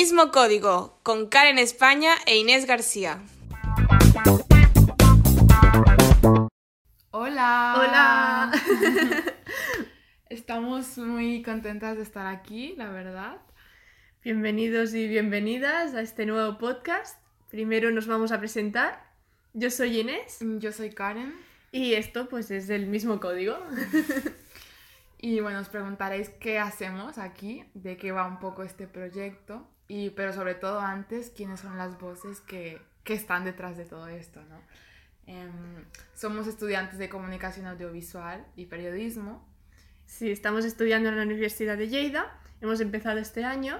mismo código con Karen España e Inés García. Hola. Hola. Estamos muy contentas de estar aquí, la verdad. Bienvenidos y bienvenidas a este nuevo podcast. Primero nos vamos a presentar. Yo soy Inés Yo soy Karen. y esto pues es el mismo código. Y bueno, os preguntaréis qué hacemos aquí, de qué va un poco este proyecto, y, pero sobre todo antes, quiénes son las voces que, que están detrás de todo esto, ¿no? Em, somos estudiantes de comunicación audiovisual y periodismo. Sí, estamos estudiando en la Universidad de Lleida. Hemos empezado este año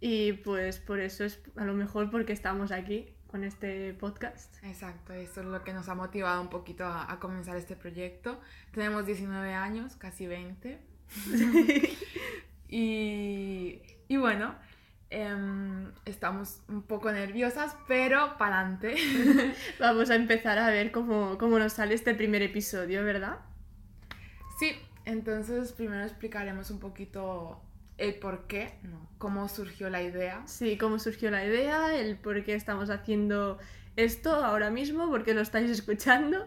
y pues por eso es a lo mejor porque estamos aquí con este podcast. Exacto, eso es lo que nos ha motivado un poquito a, a comenzar este proyecto. Tenemos 19 años, casi 20. y, y bueno, em, estamos un poco nerviosas, pero para adelante. Vamos a empezar a ver cómo, cómo nos sale este primer episodio, ¿verdad? sí, entonces primero explicaremos un poquito el por qué, ¿no? cómo surgió la idea. Sí, cómo surgió la idea, el por qué estamos haciendo esto ahora mismo, por qué lo estáis escuchando.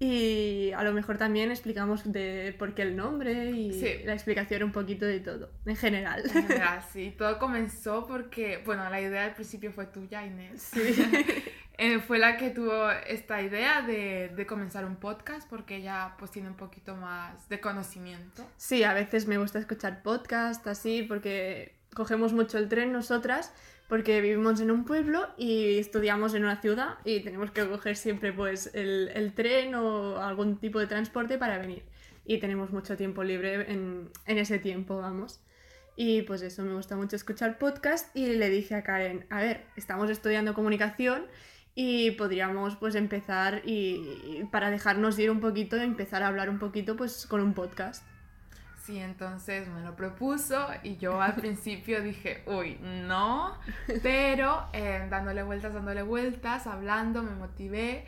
Y a lo mejor también explicamos de por qué el nombre y Sí. la explicación un poquito de todo, en general. En general, sí, todo comenzó porque, bueno, la idea al principio fue tuya, Inés. Sí. Eh, fue la que tuvo esta idea de, de comenzar un podcast porque ella pues tiene un poquito más de conocimiento. Sí, a veces me gusta escuchar podcast así porque cogemos mucho el tren nosotras porque vivimos en un pueblo y estudiamos en una ciudad y tenemos que coger siempre pues el, el tren o algún tipo de transporte para venir. Y tenemos mucho tiempo libre en, en ese tiempo, vamos. Y pues eso, me gusta mucho escuchar podcast y le dije a Karen, a ver, estamos estudiando comunicación y podríamos pues empezar y, y para dejarnos ir un poquito, empezar a hablar un poquito pues con un podcast. Sí, entonces me lo propuso y yo al principio dije, uy, no, pero eh, dándole vueltas, dándole vueltas, hablando, me motivé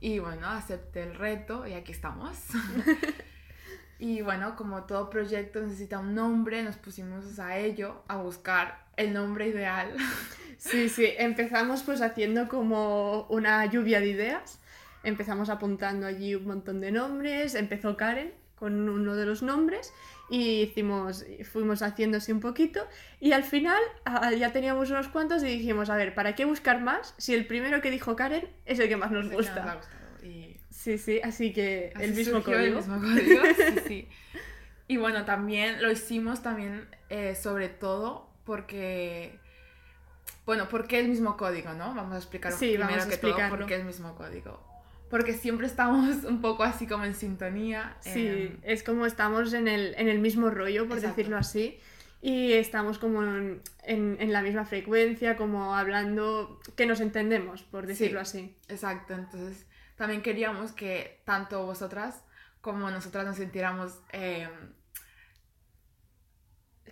y bueno, acepté el reto y aquí estamos. y bueno, como todo proyecto necesita un nombre, nos pusimos a ello, a buscar el nombre ideal. Sí, sí, empezamos pues haciendo como una lluvia de ideas. Empezamos apuntando allí un montón de nombres. Empezó Karen con uno de los nombres y hicimos, fuimos haciendo así un poquito. Y al final ya teníamos unos cuantos y dijimos, a ver, ¿para qué buscar más si el primero que dijo Karen es el que más nos que nos ha gusta? y Sí, sí, así que el Así mismo surgió código. El mismo código, sí, sí. Y bueno, también lo hicimos también eh, sobre todo porque, bueno, ¿por qué el mismo código, no? Vamos a explicar Sí, primero vamos a que todo por qué el mismo código. Porque siempre estamos un poco así como en sintonía. Sí, em, es como estamos en el, en el mismo rollo, por Exacto. decirlo así, y estamos como en, en- en la misma frecuencia, como hablando, que nos entendemos, por decirlo así. exacto, entonces también queríamos que tanto vosotras como nosotras nos sintiéramos em,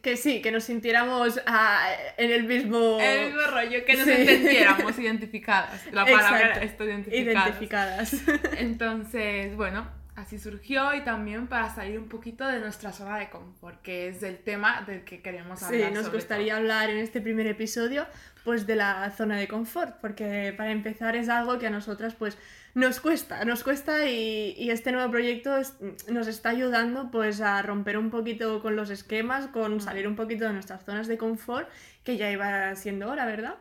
Que sí, que nos sintiéramos ah, en el mismo... el mismo rollo, que nos Sí. entendiéramos identificadas. La palabra está identificadas. identificadas. Entonces, bueno, así surgió y también para salir un poquito de nuestra zona de confort, que es el tema del que queremos Sí, hablar. nos sobre gustaría todo. hablar en este primer episodio pues de la zona de confort, porque para empezar es algo que a nosotras pues nos cuesta, nos cuesta y, y este nuevo proyecto es- nos está ayudando pues a romper un poquito con los esquemas, con salir un poquito de nuestras zonas de confort, que ya iba siendo hora, ¿verdad?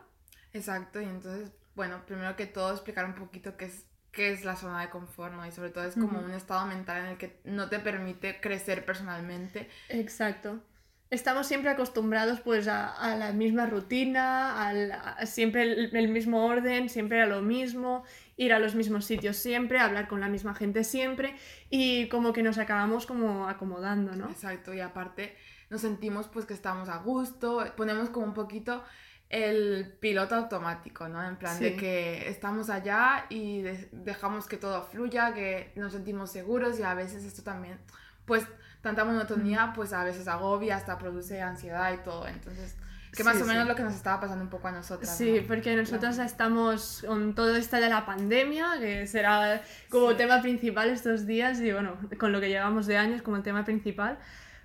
Exacto, y entonces, bueno, primero que todo explicar un poquito qué es, qué es la zona de confort, ¿no? Y sobre todo es como un estado mental en el que no te permite crecer personalmente. Exacto. Estamos siempre acostumbrados pues a, a la misma rutina, al- a siempre el, el mismo orden, siempre a lo mismo, ir a los mismos sitios siempre, hablar con la misma gente siempre y como que nos acabamos como acomodando, ¿no? Exacto, y aparte nos sentimos pues que estamos a gusto, ponemos como un poquito el piloto automático, ¿no? En plan de que estamos allá y de- dejamos que todo fluya, que nos sentimos seguros y a veces esto también, pues tanta monotonía pues a veces agobia, hasta produce ansiedad y todo, entonces que más Sí, o menos sí. lo que nos estaba pasando un poco a nosotras. Sí, ¿no? porque nosotros estamos con todo esto de la pandemia, que será como Sí. tema principal estos días y bueno, con lo que llevamos de años como el tema principal,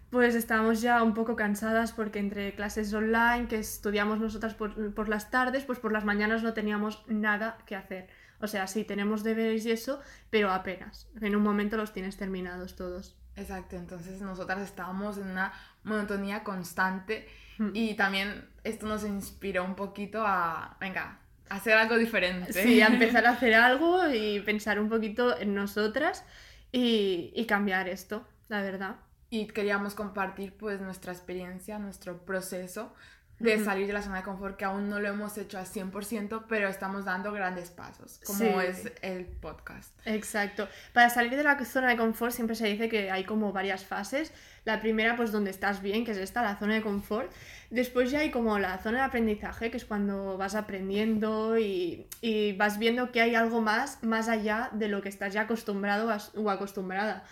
pues estábamos ya un poco cansadas porque entre clases online que estudiamos nosotras por, por, las tardes, pues por las mañanas no teníamos nada que hacer. O sea, sí, tenemos deberes y eso, pero apenas. En un momento los tienes terminados todos. Exacto, entonces nosotras estábamos en una monotonía constante. Y también esto nos inspiró un poquito a, venga, hacer algo diferente. Sí, a empezar a hacer algo y pensar un poquito en nosotras y, y cambiar esto, la verdad. Y queríamos compartir pues nuestra experiencia, nuestro proceso de salir de la zona de confort que aún no lo hemos hecho al 100%, pero estamos dando grandes pasos, como es el podcast. Exacto. Para salir de la zona de confort siempre se dice que hay como varias fases. La primera, pues donde estás bien, que es esta, la zona de confort. Después ya hay como la zona de aprendizaje, que es cuando vas aprendiendo y, y vas viendo que hay algo más, más allá de lo que estás ya acostumbrado o acostumbrada.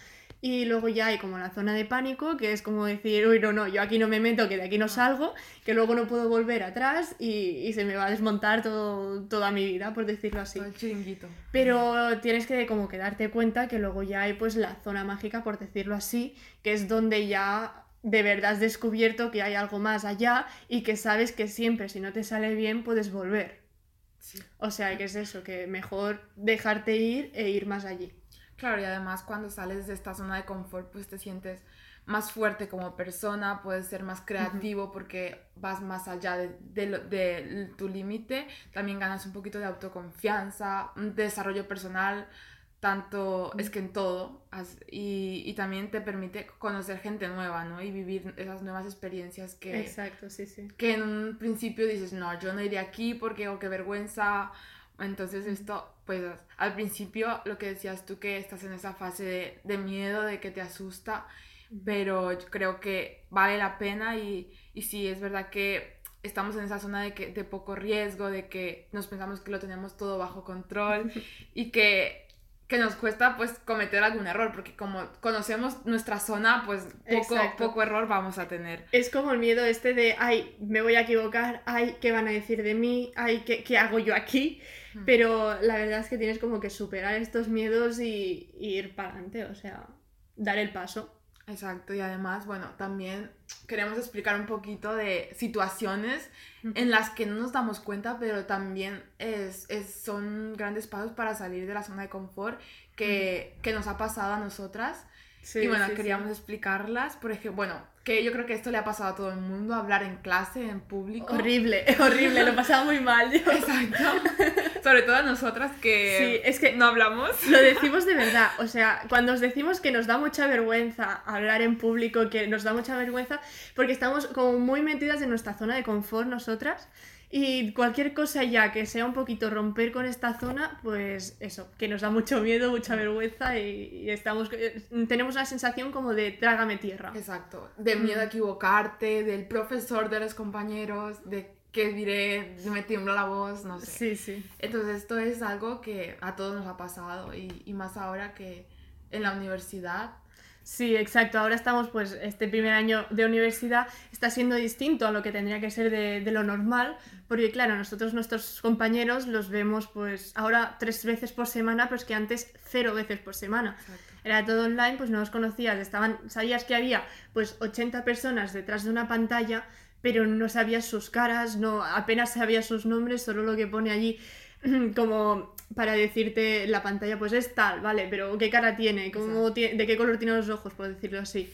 Y luego ya hay como la zona de pánico, que es como decir, uy, no, no, yo aquí no me meto, que de aquí no salgo, que luego no puedo volver atrás y, y se me va a desmontar todo, toda mi vida, por decirlo así. el chiringuito. Pero tienes que como que darte cuenta que luego ya hay pues la zona mágica, por decirlo así, que es donde ya de verdad has descubierto que hay algo más allá y que sabes que siempre si no te sale bien puedes volver. O sea, que es eso, que mejor dejarte ir e ir más allí. Claro, y además cuando sales de esta zona de confort, pues te sientes más fuerte como persona, puedes ser más creativo porque vas más allá de, de, tu límite, también ganas un poquito de autoconfianza, desarrollo personal, tanto es que en todo, y, y, también te permite conocer gente nueva, ¿no? Y vivir esas nuevas experiencias que... Exacto, sí, sí. Que en un principio dices, no, yo no iré aquí porque, oh, qué vergüenza, entonces esto, pues al principio lo que decías tú que estás en esa fase de, miedo, de que te asusta, pero yo creo que vale la pena y, y sí, es verdad que estamos en esa zona de, que, de poco riesgo, de que nos pensamos que lo tenemos todo bajo control y que que nos cuesta pues cometer algún error, porque como conocemos nuestra zona, pues poco, poco error vamos a tener. Es como el miedo este de, ay, me voy a equivocar, ay, ¿qué van a decir de mí? Ay, ¿qué, qué hago yo aquí? Pero la verdad es que tienes como que superar estos miedos y, y ir para adelante, o sea, dar el paso. Exacto, y además, bueno, también queremos explicar un poquito de situaciones en las que no nos damos cuenta, pero también es, son grandes pasos para salir de la zona de confort que, que nos ha pasado a nosotras. y bueno, queríamos explicarlas, por ejemplo, bueno, que yo creo que esto le ha pasado a todo el mundo, hablar en clase, en público. Horrible, horrible, lo pasaba muy mal yo. Exacto. Sobre todo a nosotras que, es que no hablamos. Lo decimos de verdad, o sea, cuando os decimos que nos da mucha vergüenza hablar en público, que nos da mucha vergüenza, porque estamos como muy metidas en nuestra zona de confort nosotras, y cualquier cosa ya que sea un poquito romper con esta zona, pues eso, que nos da mucho miedo, mucha vergüenza y, estamos eh, tenemos una sensación como de trágame tierra. Exacto, de miedo a equivocarte, del profesor, de los compañeros, de qué diré, me tiembla la voz, no sé. Sí, sí. Entonces esto es algo que a todos nos ha pasado y, y más ahora que en la universidad Sí, exacto. Ahora estamos, pues, este primer año de universidad está siendo distinto a lo que tendría que ser de, de, lo normal, porque claro, nosotros nuestros compañeros los vemos, pues, ahora tres veces por semana, pues que antes cero veces por semana. Era todo online, pues no los conocías, estaban, sabías que había, pues, 80 personas detrás de una pantalla, pero no sabías sus caras, no, apenas sabías sus nombres, solo lo que pone allí como para decirte la pantalla, pues es tal, ¿vale? Pero ¿qué cara tiene? ¿Cómo ¿De qué color tiene los ojos, por decirlo así?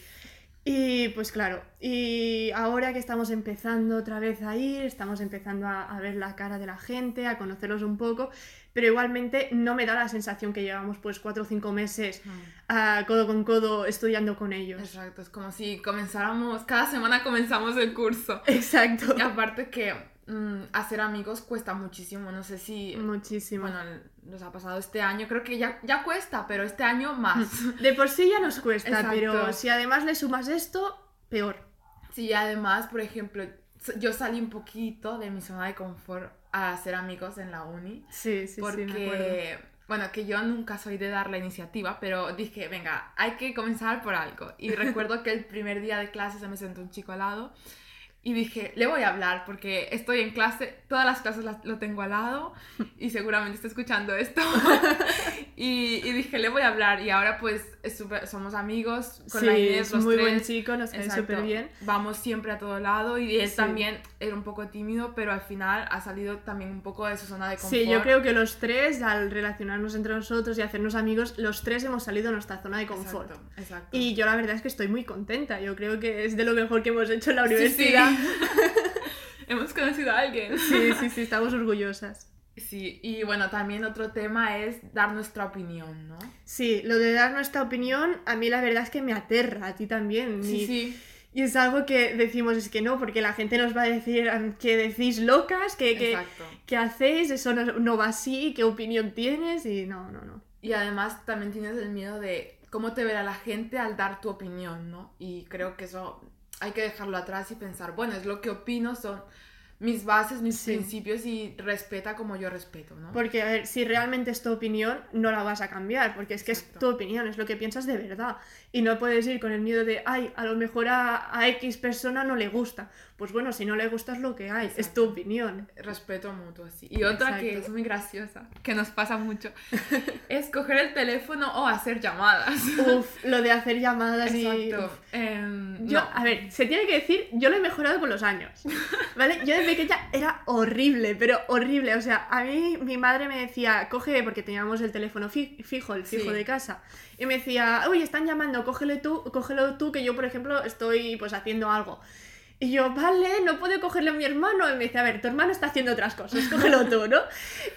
Y pues claro, y ahora que estamos empezando otra vez a ir, estamos empezando a, ver la cara de la gente, a conocerlos un poco, pero igualmente no me da la sensación que llevamos pues cuatro o cinco meses a codo con codo estudiando con ellos. Exacto, es como si comenzáramos, cada semana comenzamos el curso. Exacto. Y aparte que Mm, hacer amigos cuesta muchísimo. No sé si. Muchísimo. Bueno, nos ha pasado este año. Creo que ya, ya cuesta, pero este año más. De por sí ya nos cuesta, pero si además le sumas esto, peor. Sí, además, por ejemplo, yo salí un poquito de mi zona de confort a hacer amigos en la uni. Sí, sí, porque, sí. Porque, bueno, que yo nunca soy de dar la iniciativa, pero dije, venga, hay que comenzar por algo. Y recuerdo que el primer día de clase se me sentó un chico al lado y dije, le voy a hablar porque estoy en clase, todas las clases lo tengo al lado y seguramente está escuchando esto. Y, y dije, le voy a hablar. Y ahora pues es súper- somos amigos con sí, la Inés, es los muy tres. buen chico, nos cae súper bien. Vamos siempre a todo lado y él Sí. también era un poco tímido, pero al final ha salido también un poco de su zona de confort. Sí, yo creo que los tres, al relacionarnos entre nosotros y hacernos amigos, los tres hemos salido de nuestra zona de confort. Exacto, exacto. Y yo la verdad es que estoy muy contenta. Yo creo que es de lo mejor que hemos hecho en la Sí, sí. universidad. Hemos conocido a alguien. Sí, sí, sí, estamos orgullosas. Sí, y bueno, también otro tema es dar nuestra opinión, ¿no? Sí, lo de dar nuestra opinión, a mí la verdad es que me aterra, a ti también. Sí, y, sí. y es algo que decimos, es que no, porque la gente nos va a decir "Ah, que decís locas, que, que, que hacéis, eso no, no va así, qué opinión tienes, y no, no, no. Y además también tienes el miedo de cómo te verá la gente al dar tu opinión, ¿no? Y creo que eso hay que dejarlo atrás y pensar, bueno, es lo que opino, son mis bases, mis Sí. principios y respeta como yo respeto, ¿no? Porque, a ver, si realmente es tu opinión, no la vas a cambiar, porque es que Exacto. es tu opinión, es lo que piensas de verdad. Y no puedes ir con el miedo de, ay, a lo mejor a, a X persona no le gusta. Pues bueno, si no le gusta es lo que hay, es tu Exacto. opinión. Respeto mutuo, sí. Y otra que Exacto. es muy graciosa, que nos pasa mucho, es coger el teléfono o hacer llamadas. Uf, lo de hacer llamadas y... Exacto. uf. Em, Yo, no. a ver, se tiene que decir, yo lo he mejorado con los años, ¿vale? Yo de pequeña era horrible, pero horrible. O sea, a mí mi madre me decía, coge, porque teníamos el teléfono fi- fijo, el fijo Sí. de casa, y me decía, uy, están llamando, cógele tú, cógelo tú, que yo, por ejemplo, estoy pues haciendo algo. Y yo, vale, no puedo cogerle a mi hermano. Y me dice, a ver, tu hermano está haciendo otras cosas, cógelo tú, ¿no?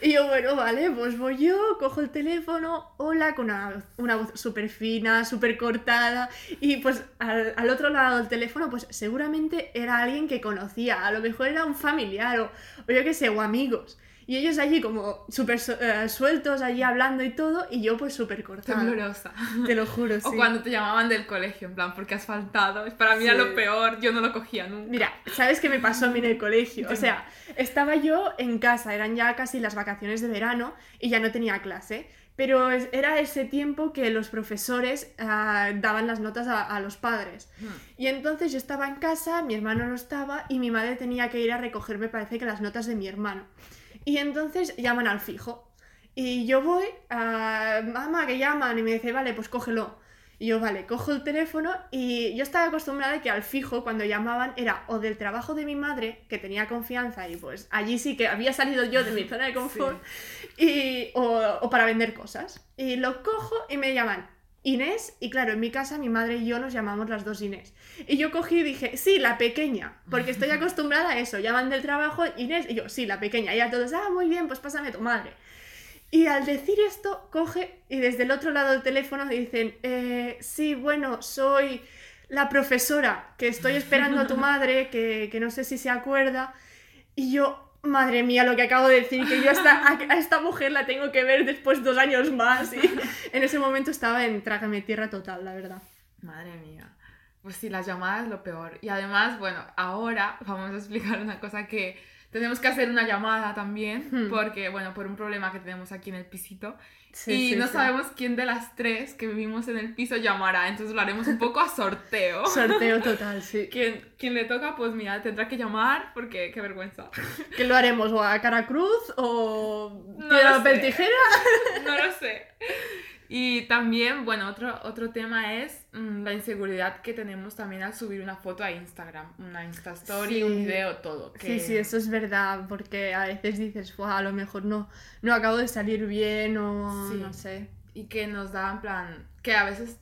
Y yo, bueno, vale, pues voy yo, cojo el teléfono, hola, con una, una voz súper fina, súper cortada. Y pues al, al otro lado del teléfono, pues seguramente era alguien que conocía, a lo mejor era un familiar o, o yo qué sé, o amigos. Y ellos allí como súper eh, sueltos, allí hablando y todo, y yo pues súper cortada. Temblorosa. Te lo juro, sí. O cuando te llamaban del colegio, en plan, porque has faltado. Para mí era Sí. lo peor, yo no lo cogía nunca. Mira, ¿sabes qué me pasó a mí en el colegio? O sea, estaba yo en casa, eran ya casi las vacaciones de verano y ya no tenía clase. Pero era ese tiempo que los profesores ah, daban las notas a, a los padres. Hmm. Y entonces yo estaba en casa, mi hermano no estaba y mi madre tenía que ir a recoger, me parece que las notas de mi hermano. Y entonces llaman al fijo. Y yo voy, a mamá, que llaman, y me dice, vale, pues cógelo. Y yo, vale, cojo el teléfono y yo estaba acostumbrada a que al fijo, cuando llamaban, era o del trabajo de mi madre, que tenía confianza y pues allí sí que había salido yo de mi zona de confort, y, o, o para vender cosas. Y lo cojo y me llaman Inés, y claro, en mi casa mi madre y yo nos llamamos las dos Inés. Y yo cogí y dije, sí, la pequeña, porque estoy acostumbrada a eso. Llaman del trabajo Inés, y yo, sí, la pequeña. Y a todos, ah, muy bien, pues pásame tu madre. Y al decir esto, coge y desde el otro lado del teléfono dicen, eh, sí, bueno, soy la profesora, que estoy esperando a tu madre, que, que no sé si se acuerda. Y yo, madre mía, lo que acabo de decir, que yo a esta, a, a esta mujer la tengo que ver después dos años más. Y en ese momento estaba en trágame tierra total, la verdad. Madre mía. Pues sí, las llamadas lo peor. Y además, bueno, ahora vamos a explicar una cosa que tenemos que hacer una llamada también, Hmm. porque, bueno, por un problema que tenemos aquí en el pisito. Sí, y sí, no sí. sabemos quién de las tres que vivimos en el piso llamará, entonces lo haremos un poco a sorteo. Sorteo total, sí. Quien, quien le toca, pues mira, tendrá que llamar porque qué vergüenza. ¿Qué lo haremos? ¿O a cara cruz? ¿O No piedra, papel, tijera? No lo sé. Y también, bueno, otro, otro tema es mm, la inseguridad que tenemos también al subir una foto a Instagram, una Insta Story, Sí. un video, todo. Sí, sí, eso es verdad, porque a veces dices, "Buah, a lo mejor no, no acabo de salir bien o Sí. no sé. Y que nos da en plan, que a veces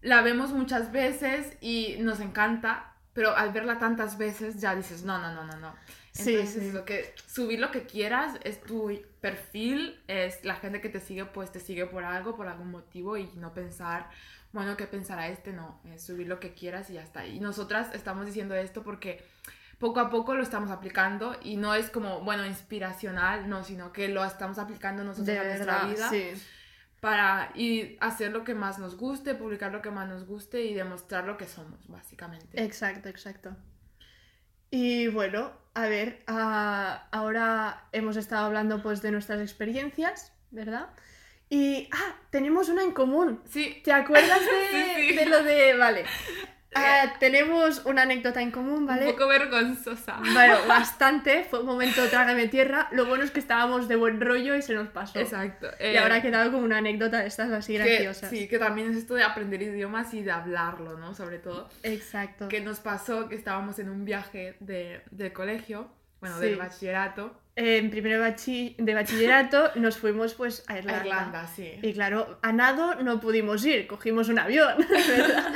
la vemos muchas veces y nos encanta, pero al verla tantas veces ya dices, no, no, no, no, no. Sí, Entonces, sí. Lo que, subir lo que quieras, es tu perfil, es la gente que te sigue, pues te sigue por algo, por algún motivo y no pensar, bueno, ¿qué pensará este? No, es subir lo que quieras y ya está. Y nosotras estamos diciendo esto porque poco a poco lo estamos aplicando y no es como, bueno, inspiracional, no, sino que lo estamos aplicando nosotros De a nuestra verdad, vida sí. para y hacer lo que más nos guste, publicar lo que más nos guste y demostrar lo que somos, básicamente. Exacto, exacto. Y bueno, a ver, ah, ahora hemos estado hablando pues de nuestras experiencias, ¿verdad? Y, ah, tenemos una en común. Sí, ¿Te acuerdas de, Sí, sí. de lo de, vale, Ah, tenemos una anécdota en común, ¿vale? Un poco vergonzosa. Bueno, bastante. Fue un momento trágame tierra. Lo bueno es que estábamos de buen rollo y se nos pasó. Exacto. Y eh, ahora ha quedado como una anécdota de estas así que- graciosas. sí, que también es esto de aprender idiomas y de hablarlo, ¿no? Sobre todo. Exacto. Que nos pasó que estábamos en un viaje de, del colegio, bueno, Sí. del bachillerato, En primero bachi- de bachillerato nos fuimos pues a a Irlanda. Irlanda, sí. Y claro, a nado no pudimos ir, cogimos un avión, ¿verdad?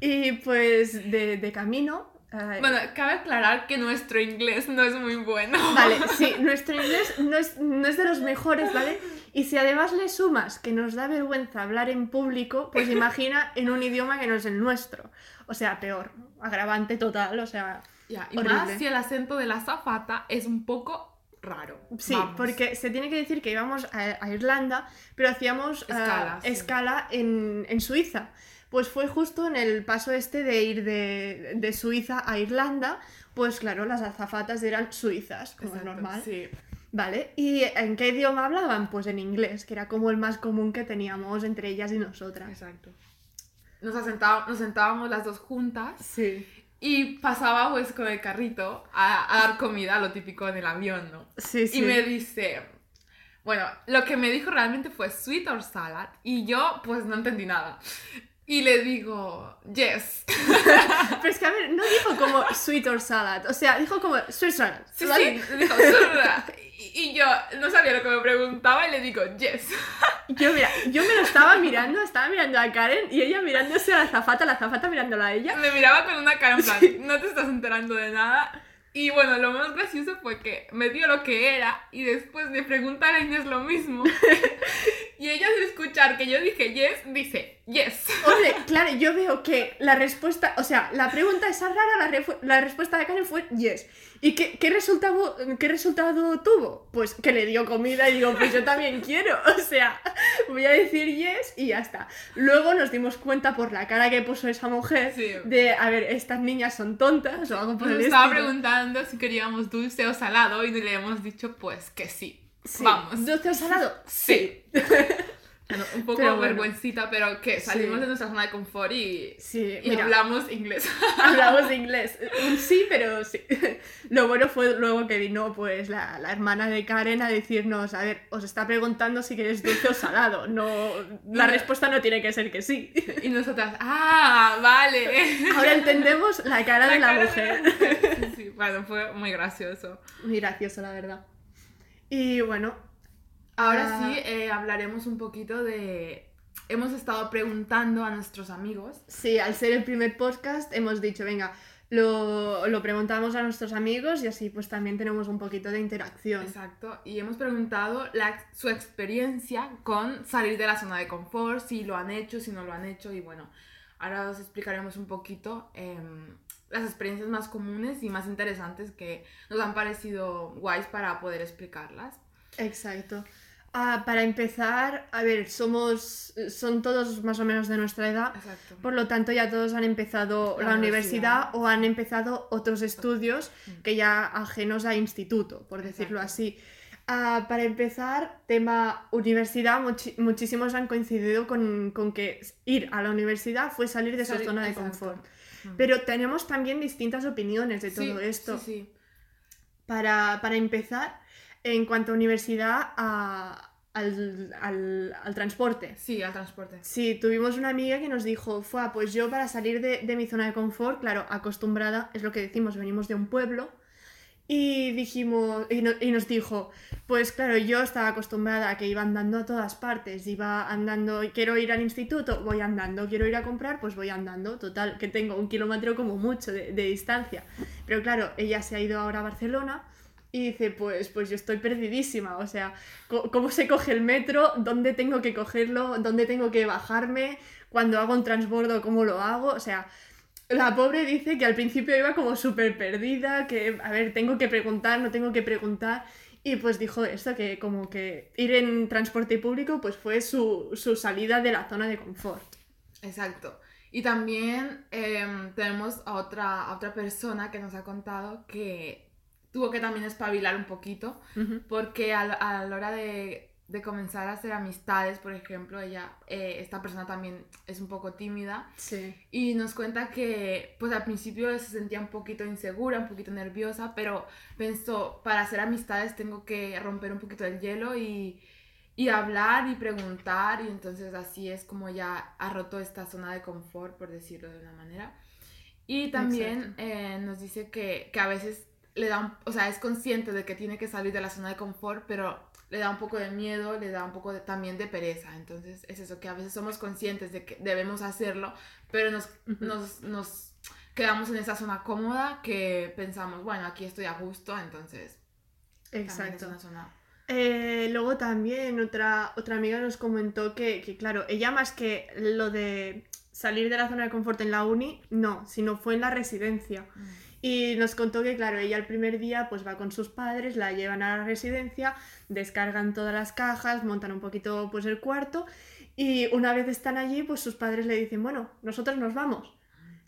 Y pues de, de camino... eh, Bueno, cabe aclarar que nuestro inglés no es muy bueno. Vale, sí, nuestro inglés no es, no es de los mejores, ¿vale? Y si además le sumas que nos da vergüenza hablar en público, pues imagina en un idioma que no es el nuestro. O sea, peor, agravante total, o sea... Ya, y Horrible. más si el acento de la zafata es un poco raro. Sí, Vamos. porque se tiene que decir que íbamos a, a Irlanda, pero hacíamos Escala, sí. escala en, en Suiza. Pues fue justo en el paso este de ir de, de Suiza a Irlanda, pues claro, las azafatas eran suizas, como es normal. Sí. Vale, ¿y en qué idioma hablaban? Pues en inglés, que era como el más común que teníamos entre ellas y nosotras. Exacto. Nos, nos sentábamos las dos juntas Sí. y pasaba pues con el carrito a, a dar comida, lo típico en el avión, ¿no? Sí, sí. Y me dice, bueno, lo que me dijo realmente fue sweet or salad y yo pues no entendí nada. Y le digo, yes. Pero es que, a ver, no dijo como sweet or salad, o sea, dijo como sweet salad. Sí, ¿vale? sí, dijo, y, y yo no sabía lo que me preguntaba y le digo, yes. Yo, mira, yo me lo estaba mirando, estaba mirando a Karen y ella mirándose a la zafata, la zafata mirándola a ella. Me miraba con una cara en plan, no te estás enterando de nada. Y bueno, lo más gracioso fue que me dio lo que era y después de preguntar a Inés lo mismo. y ella al escuchar que yo dije yes, dice yes. Hombre, claro, yo veo que la respuesta, o sea, la pregunta esa rara, la, respuesta de Karen fue yes. ¿Y qué, qué, resultado, qué resultado tuvo? Pues que le dio comida y digo, pues yo también quiero. O sea, voy a decir yes y ya está. Luego nos dimos cuenta por la cara que puso esa mujer Sí. de, a ver, estas niñas son tontas o algo por Nos el estaba estilo. preguntando si queríamos dulce o salado y le hemos dicho pues que sí. Sí. Vamos. ¿Dulce o salado? Sí. Bueno, un poco Pero bueno. vergüencita, pero que salimos Sí. de nuestra zona de confort y, Sí, y mira. hablamos inglés. Hablamos inglés. Sí, pero sí. Lo bueno fue luego que vino pues la, la hermana de Karen a decirnos, a ver, os está preguntando si queréis dulce o salado. No, la respuesta no tiene que ser que sí. y nosotras, ah, vale. Ahora entendemos la cara de la cara mujer. Sí, sí, bueno, fue muy gracioso. Muy gracioso, la verdad. Y bueno, Ahora Ah. sí, eh, hablaremos un poquito de... Hemos estado preguntando a nuestros amigos. sí, al ser el primer podcast hemos dicho, venga, lo, lo preguntamos a nuestros amigos y así pues también tenemos un poquito de interacción. Exacto. Y hemos preguntado la- su experiencia con salir de la zona de confort, si lo han hecho, si no lo han hecho. Y bueno, ahora os explicaremos un poquito em, las experiencias más comunes y más interesantes que nos han parecido guays para poder explicarlas. Exacto. Ah, para empezar, a ver, somos, son todos más o menos de nuestra edad, Exacto. por lo tanto ya todos han empezado La la, universidad, universidad. o han empezado otros estudios que ya ajenos a instituto, por decirlo Exacto. así. Ah, para empezar, tema universidad, muchi- muchísimos han coincidido con, con que ir a la universidad fue salir de Salir- su zona de exacto. confort. Mm. Pero tenemos también distintas opiniones de todo Sí, esto. Sí, sí. Para, para empezar, en cuanto a universidad, a- al, al- al transporte. Sí, al transporte. Sí, tuvimos una amiga que nos dijo, fue pues yo para salir de, de mi zona de confort, claro, acostumbrada, es lo que decimos, venimos de un pueblo, y dijimos, y, no- y nos dijo, pues claro, yo estaba acostumbrada a que iba andando a todas partes, iba andando, quiero ir al instituto, voy andando, quiero ir a comprar, pues voy andando, total, que tengo un kilómetro como mucho de, de distancia. Pero claro, ella se ha ido ahora a Barcelona y dice, pues, pues yo estoy perdidísima, o sea, ¿cómo se coge el metro? ¿Dónde tengo que cogerlo? ¿Dónde tengo que bajarme? Cuando hago un transbordo, ¿cómo lo hago? O sea, la pobre dice que al principio iba como súper perdida, que, a ver, tengo que preguntar, no tengo que preguntar. Y pues dijo esto, que como que ir en transporte público pues fue su, su salida de la zona de confort. Exacto. Y también em, tenemos a otra, a otra persona que nos ha contado que tuvo que también espabilar un poquito porque a, a la hora de de comenzar a hacer amistades, por ejemplo, ella, eh, esta persona también es un poco tímida Sí. y nos cuenta que pues al principio se sentía un poquito insegura, un poquito nerviosa, pero pensó, para hacer amistades tengo que romper un poquito el hielo y, y hablar y preguntar y entonces así es como ya ha roto esta zona de confort, por decirlo de una manera. Y también eh, nos dice que, que a veces le da, un- o sea, es consciente de que tiene que salir de la zona de confort, pero le da un poco de miedo, le da un poco de- también de pereza. Entonces es eso, que a veces somos conscientes de que debemos hacerlo, pero nos, nos, nos quedamos en esa zona cómoda que pensamos, bueno, aquí estoy a gusto, entonces también es Exacto. una zona... Eh, luego también otra, otra amiga nos comentó que, que, claro, ella más que lo de salir de la zona de confort en la uni, no, sino fue en la residencia. Y nos contó que, claro, ella el primer día pues va con sus padres, la llevan a la residencia, descargan todas las cajas, montan un poquito pues el cuarto y una vez están allí pues sus padres le dicen, bueno, nosotros nos vamos,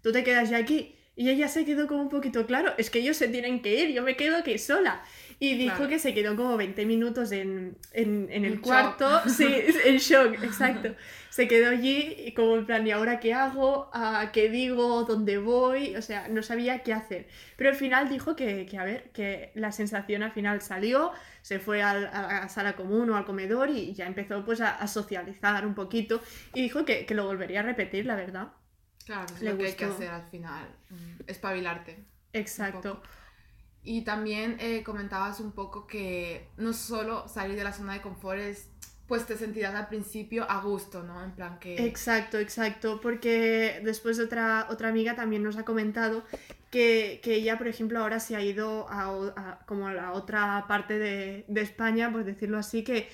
tú te quedas ya aquí. Y ella se quedó como un poquito, claro, es que ellos se tienen que ir, yo me quedo aquí sola. Y dijo Claro. que se quedó como 20 minutos en, en, en el En cuarto, shock. sí, en shock, exacto. Se quedó allí y como en plan, ¿y ahora qué hago? ¿A ¿Qué digo? ¿Dónde voy? O sea, no sabía qué hacer. Pero al final dijo que, que, a ver, que la sensación al final salió, se fue al- a la sala común o al comedor y ya empezó pues a, a socializar un poquito y dijo que, que lo volvería a repetir, la verdad. Claro, es Le lo que hay que gustó. hacer al final, mm, espabilarte. Exacto. Y también eh, comentabas un poco que no solo salir de la zona de confort es, pues te sentirás al principio a gusto, ¿no? En plan que... Exacto, exacto, porque después otra, otra amiga también nos ha comentado que, que ella, por ejemplo, ahora se ha ido a como a la otra parte de, de España, por decirlo así, que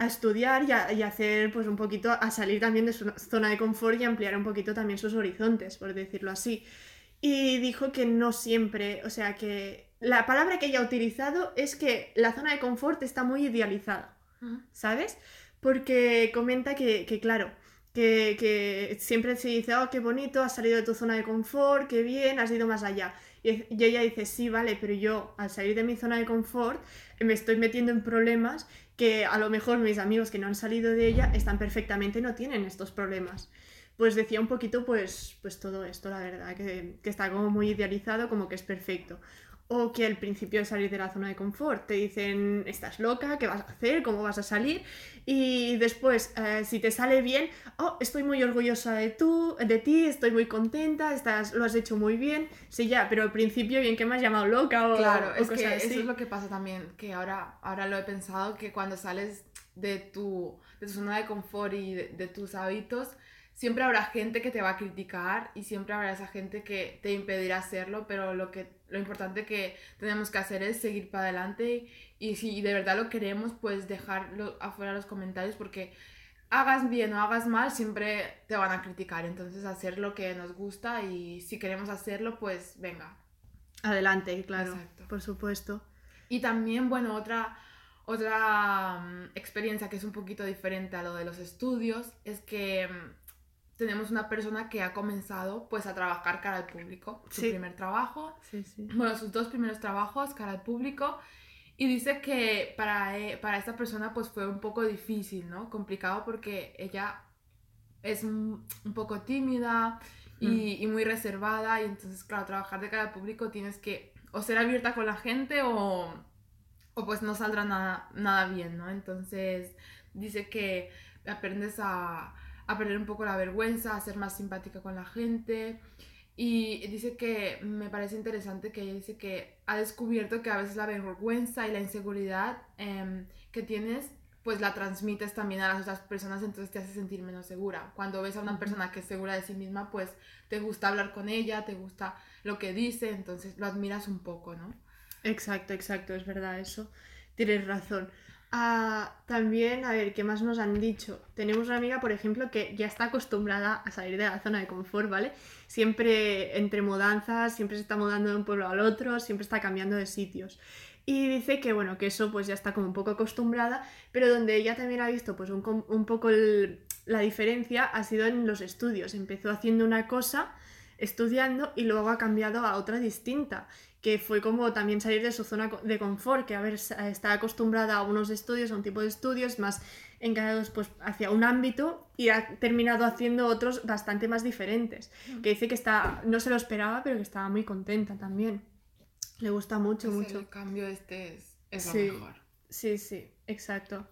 a estudiar y a, y a hacer pues un poquito, a salir también de su zona de confort y ampliar un poquito también sus horizontes, por decirlo así. Y dijo que no siempre, o sea que la palabra que ella ha utilizado es que la zona de confort está muy idealizada. ¿sabes? Porque comenta que, que, claro, que, que siempre se dice, oh, qué bonito, has salido de tu zona de confort, qué bien, has ido más allá. Y, y ella dice, sí, vale, pero yo al salir de mi zona de confort me estoy metiendo en problemas que a lo mejor mis amigos que no han salido de ella están perfectamente, no tienen estos problemas. Pues decía un poquito, pues, pues todo esto, la verdad, que, que está como muy idealizado, como que es perfecto. O que al principio de salir de la zona de confort te dicen, estás loca, ¿qué vas a hacer? ¿Cómo vas a salir? Y después, eh, si te sale bien, oh, estoy muy orgullosa de, tú, de ti, estoy muy contenta, estás, lo has hecho muy bien. Sí, ya, pero al principio bien que me has llamado loca o, Claro, o es cosas que así. eso es lo que pasa también, que ahora, ahora lo he pensado, que cuando sales de tu, de tu zona de confort y de, de tus hábitos, siempre habrá gente que te va a criticar y siempre habrá esa gente que te impedirá hacerlo, pero lo, que, lo importante que tenemos que hacer es seguir para adelante y, si de verdad lo queremos, pues dejarlo afuera los comentarios porque hagas bien o hagas mal, siempre te van a criticar, entonces hacer lo que nos gusta y si queremos hacerlo, pues venga, Adelante, claro, Exacto. por supuesto. y también, bueno, otra, otra mm, experiencia que es un poquito diferente a lo de los estudios es que mm, tenemos una persona que ha comenzado pues a trabajar cara al público, su Sí. primer trabajo, Sí, sí. bueno, sus dos primeros trabajos cara al público y dice que para, e- para esta persona pues fue un poco difícil, ¿no? Complicado porque ella es un, un poco tímida y, y muy reservada y entonces, claro, trabajar de cara al público tienes que o ser abierta con la gente o, o pues no saldrá nada, nada bien, ¿no? Entonces dice que aprendes a, a perder un poco la vergüenza, a ser más simpática con la gente. Y dice que me parece interesante que ella dice que ha descubierto que a veces la vergüenza y la inseguridad em, que tienes, pues la transmites también a las otras personas, entonces te hace sentir menos segura. Cuando ves a una persona que es segura de sí misma, pues te gusta hablar con ella, te gusta lo que dice, entonces lo admiras un poco, ¿no? Exacto, exacto, es verdad eso. Tienes razón. Ah, también, a ver, ¿qué más nos han dicho? Tenemos una amiga, por ejemplo, que ya está acostumbrada a salir de la zona de confort, ¿vale? Siempre entre mudanzas, siempre se está mudando de un pueblo al otro, siempre está cambiando de sitios. Y dice que, bueno, que eso pues ya está como un poco acostumbrada, pero donde ella también ha visto pues un, un poco la diferencia ha sido en los estudios. Empezó haciendo una cosa, estudiando, y luego ha cambiado a otra distinta. Que fue como también salir de su zona de confort, que a ver, está acostumbrada a unos estudios, a un tipo de estudios más encaminados pues hacia un ámbito y ha terminado haciendo otros bastante más diferentes. Que dice que está, no se lo esperaba, pero que estaba muy contenta también. Le gusta mucho, Pues mucho. El cambio este es, es Sí. lo mejor. Sí, sí, exacto.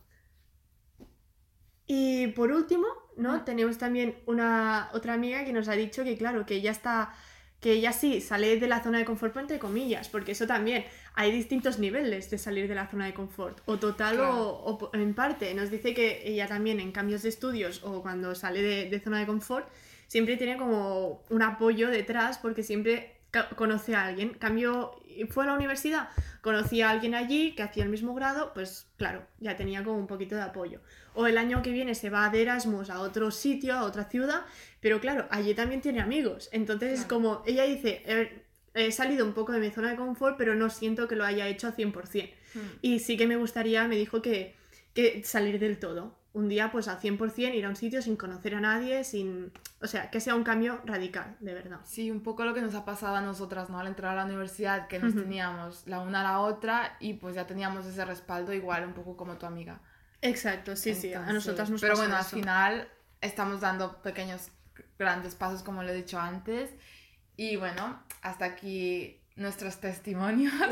Y por último, ¿no? Tenemos también una otra amiga que nos ha dicho que, claro, que ella está, que ella sí sale de la zona de confort, entre comillas, porque eso también, hay distintos niveles de salir de la zona de confort, o total Claro. o, en parte. Nos dice que ella también en cambios de estudios o cuando sale de, de zona de confort, siempre tiene como un apoyo detrás porque siempre conoce a alguien. Cambio, fue a la universidad, conocía a alguien allí que hacía el mismo grado, pues claro, ya tenía como un poquito de apoyo. O el año que viene se va de Erasmus a otro sitio, a otra ciudad, pero claro, allí también tiene amigos. Entonces es como, ella dice, "Eh, he salido un poco de mi zona de confort, pero no siento que lo haya hecho a 100%. Mm. Y sí que me gustaría, me dijo que, que salir del todo. Un día pues al 100% ir a un sitio sin conocer a nadie, sin... O sea, que sea un cambio radical, de verdad. Sí, un poco lo que nos ha pasado a nosotras, ¿no? Al entrar a la universidad, que nos teníamos la una a la otra y pues ya teníamos ese respaldo igual, un poco como tu amiga. Exacto, sí, sí, a nosotras nos Pero bueno, al eso. final estamos dando pequeños, grandes pasos, como lo he dicho antes. Y bueno, hasta aquí nuestros testimonios.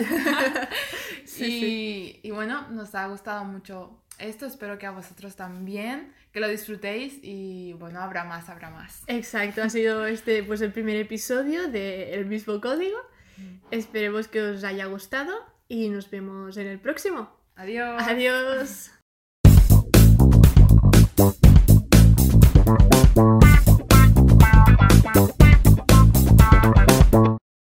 Sí, y, sí. y bueno, nos ha gustado mucho esto. Espero que a vosotros también, que lo disfrutéis. Y bueno, habrá más, habrá más. Exacto, ha sido este pues el primer episodio de El mismo código. Esperemos que os haya gustado y nos vemos en el próximo. Adiós. Adiós.